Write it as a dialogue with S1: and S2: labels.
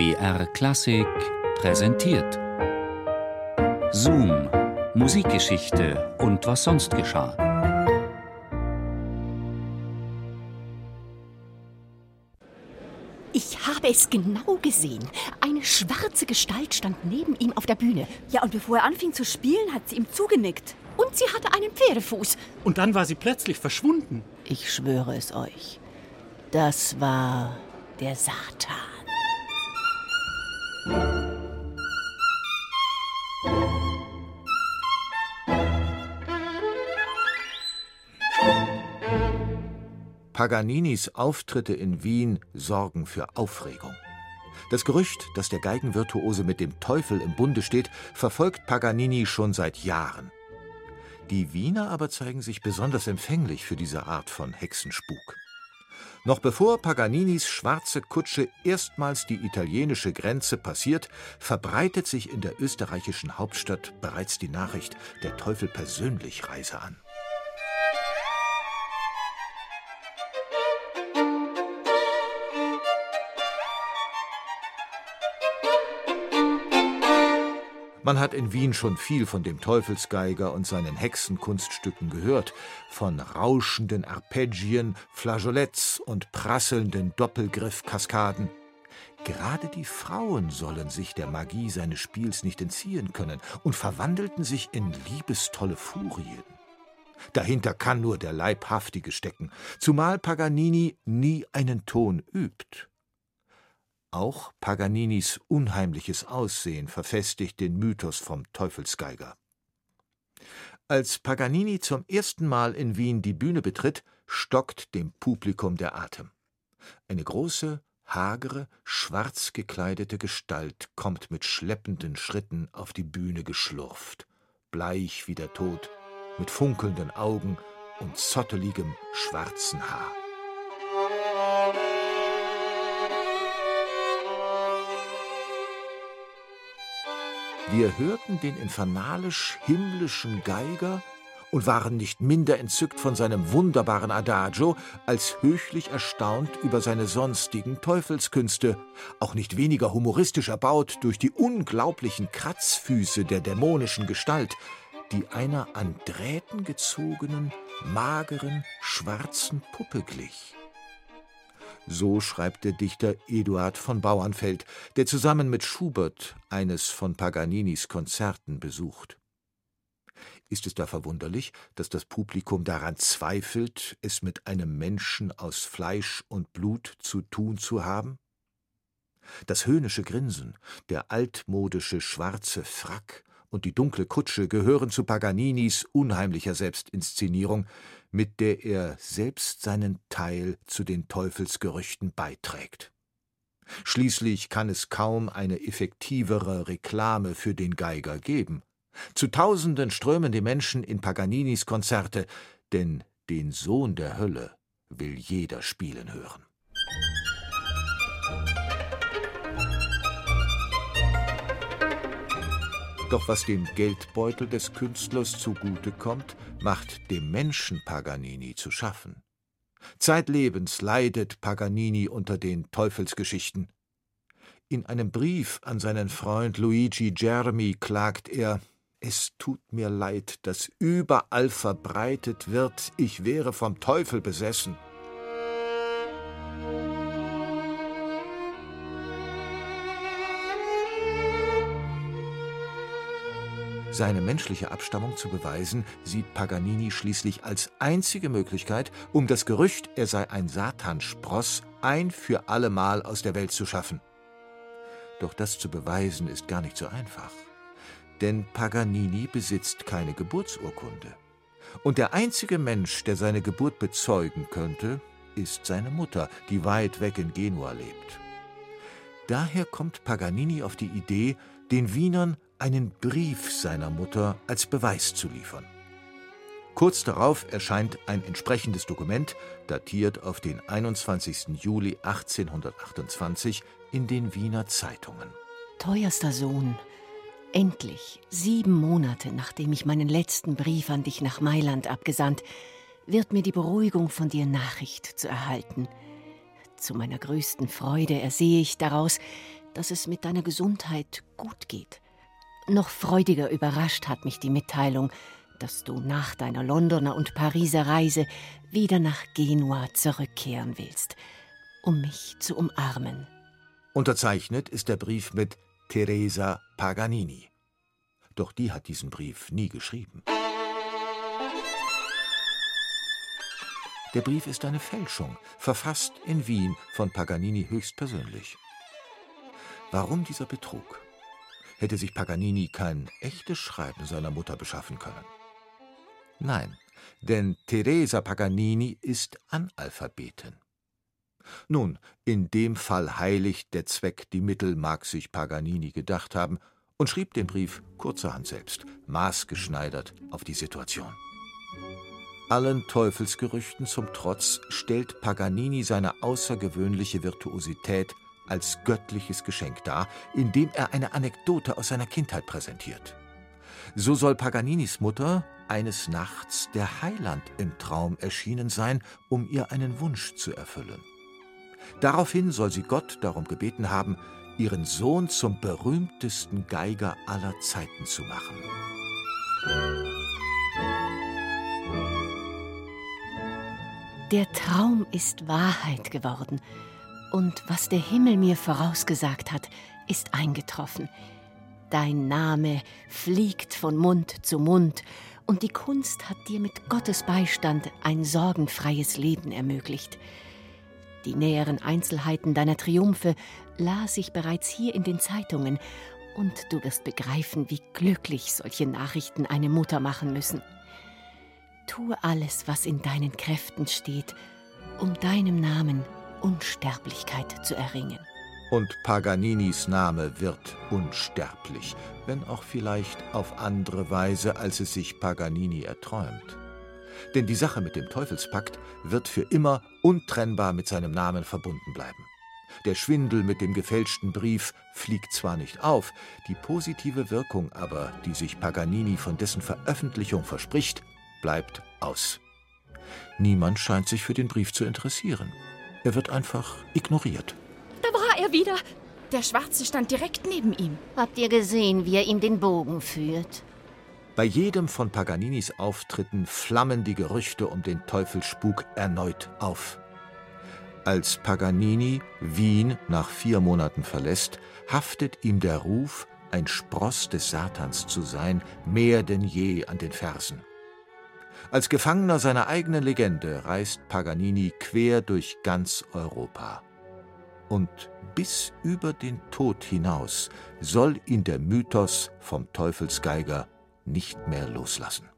S1: BR Klassik präsentiert. Zoom, Musikgeschichte und was sonst geschah.
S2: Ich habe es genau gesehen. Eine schwarze Gestalt stand neben ihm auf der Bühne.
S3: Ja, und bevor er anfing zu spielen, hat sie ihm zugenickt.
S2: Und sie hatte einen Pferdefuß.
S4: Und dann war sie plötzlich verschwunden.
S5: Ich schwöre es euch. Das war der Satan.
S6: Paganinis Auftritte in Wien sorgen für Aufregung. Das Gerücht, dass der Geigenvirtuose mit dem Teufel im Bunde steht, verfolgt Paganini schon seit Jahren. Die Wiener aber zeigen sich besonders empfänglich für diese Art von Hexenspuk. Noch bevor Paganinis schwarze Kutsche erstmals die italienische Grenze passiert, verbreitet sich in der österreichischen Hauptstadt bereits die Nachricht, der Teufel persönlich reise an. Man hat in Wien schon viel von dem Teufelsgeiger und seinen Hexenkunststücken gehört, von rauschenden Arpeggien, Flageoletts und prasselnden Doppelgriffkaskaden. Gerade die Frauen sollen sich der Magie seines Spiels nicht entziehen können und verwandelten sich in liebestolle Furien. Dahinter kann nur der Leibhaftige stecken, zumal Paganini nie einen Ton übt. Auch Paganinis unheimliches Aussehen verfestigt den Mythos vom Teufelsgeiger. Als Paganini zum ersten Mal in Wien die Bühne betritt, stockt dem Publikum der Atem. Eine große, hagere, schwarz gekleidete Gestalt kommt mit schleppenden Schritten auf die Bühne geschlurft, bleich wie der Tod, mit funkelnden Augen und zotteligem schwarzen Haar. Wir hörten den infernalisch-himmlischen Geiger und waren nicht minder entzückt von seinem wunderbaren Adagio als höchlich erstaunt über seine sonstigen Teufelskünste, auch nicht weniger humoristisch erbaut durch die unglaublichen Kratzfüße der dämonischen Gestalt, die einer an Drähten gezogenen, mageren, schwarzen Puppe glich. So schreibt der Dichter Eduard von Bauernfeld, der zusammen mit Schubert eines von Paganinis Konzerten besucht. Ist es da verwunderlich, dass das Publikum daran zweifelt, es mit einem Menschen aus Fleisch und Blut zu tun zu haben? Das höhnische Grinsen, der altmodische schwarze Frack und die dunkle Kutsche gehören zu Paganinis unheimlicher Selbstinszenierung, mit der er selbst seinen Teil zu den Teufelsgerüchten beiträgt. Schließlich kann es kaum eine effektivere Reklame für den Geiger geben. Zu Tausenden strömen die Menschen in Paganinis Konzerte, denn den Sohn der Hölle will jeder spielen hören. Doch was dem Geldbeutel des Künstlers zugute kommt, macht dem Menschen Paganini zu schaffen. Zeitlebens leidet Paganini unter den Teufelsgeschichten. In einem Brief an seinen Freund Luigi Germi klagt er Es tut mir leid, dass überall verbreitet wird, ich wäre vom Teufel besessen. Seine menschliche Abstammung zu beweisen, sieht Paganini schließlich als einzige Möglichkeit, um das Gerücht, er sei ein Satanspross, ein für allemal aus der Welt zu schaffen. Doch das zu beweisen ist gar nicht so einfach. Denn Paganini besitzt keine Geburtsurkunde. Und der einzige Mensch, der seine Geburt bezeugen könnte, ist seine Mutter, die weit weg in Genua lebt. Daher kommt Paganini auf die Idee, den Wienern einen Brief seiner Mutter als Beweis zu liefern. Kurz darauf erscheint ein entsprechendes Dokument, datiert auf den 21. Juli 1828 in den Wiener Zeitungen.
S5: Teuerster Sohn, endlich, sieben Monate nachdem ich meinen letzten Brief an dich nach Mailand abgesandt, wird mir die Beruhigung von dir Nachricht zu erhalten. Zu meiner größten Freude ersehe ich daraus, dass es mit deiner Gesundheit gut geht. Noch freudiger überrascht hat mich die Mitteilung, dass du nach deiner Londoner und Pariser Reise wieder nach Genua zurückkehren willst, um mich zu umarmen.
S6: Unterzeichnet ist der Brief mit Teresa Paganini. Doch die hat diesen Brief nie geschrieben. Der Brief ist eine Fälschung, verfasst in Wien von Paganini höchstpersönlich. Warum dieser Betrug? Hätte sich Paganini kein echtes Schreiben seiner Mutter beschaffen können? Nein, denn Teresa Paganini ist Analphabetin. Nun, in dem Fall heiligt der Zweck die Mittel, mag sich Paganini gedacht haben, und schrieb den Brief kurzerhand selbst, maßgeschneidert auf die Situation. Allen Teufelsgerüchten zum Trotz stellt Paganini seine außergewöhnliche Virtuosität als göttliches Geschenk dar, indem er eine Anekdote aus seiner Kindheit präsentiert. So soll Paganinis Mutter eines Nachts der Heiland im Traum erschienen sein, um ihr einen Wunsch zu erfüllen. Daraufhin soll sie Gott darum gebeten haben, ihren Sohn zum berühmtesten Geiger aller Zeiten zu machen.
S5: Der Traum ist Wahrheit geworden, und was der Himmel mir vorausgesagt hat, ist eingetroffen. Dein Name fliegt von Mund zu Mund, und die Kunst hat dir mit Gottes Beistand ein sorgenfreies Leben ermöglicht. Die näheren Einzelheiten deiner Triumphe las ich bereits hier in den Zeitungen, und du wirst begreifen, wie glücklich solche Nachrichten eine Mutter machen müssen. Tue alles, was in deinen Kräften steht, um deinem Namen Unsterblichkeit zu erringen.
S6: Und Paganinis Name wird unsterblich, wenn auch vielleicht auf andere Weise, als es sich Paganini erträumt. Denn die Sache mit dem Teufelspakt wird für immer untrennbar mit seinem Namen verbunden bleiben. Der Schwindel mit dem gefälschten Brief fliegt zwar nicht auf, die positive Wirkung aber, die sich Paganini von dessen Veröffentlichung verspricht, bleibt aus. Niemand scheint sich für den Brief zu interessieren. Er wird einfach ignoriert.
S3: Da war er wieder. Der Schwarze stand direkt neben ihm.
S5: Habt ihr gesehen, wie er ihm den Bogen führt?
S6: Bei jedem von Paganinis Auftritten flammen die Gerüchte um den Teufelsspuk erneut auf. Als Paganini Wien nach vier Monaten verlässt, haftet ihm der Ruf, ein Spross des Satans zu sein, mehr denn je an den Fersen. Als Gefangener seiner eigenen Legende reist Paganini quer durch ganz Europa. Und bis über den Tod hinaus soll ihn der Mythos vom Teufelsgeiger nicht mehr loslassen.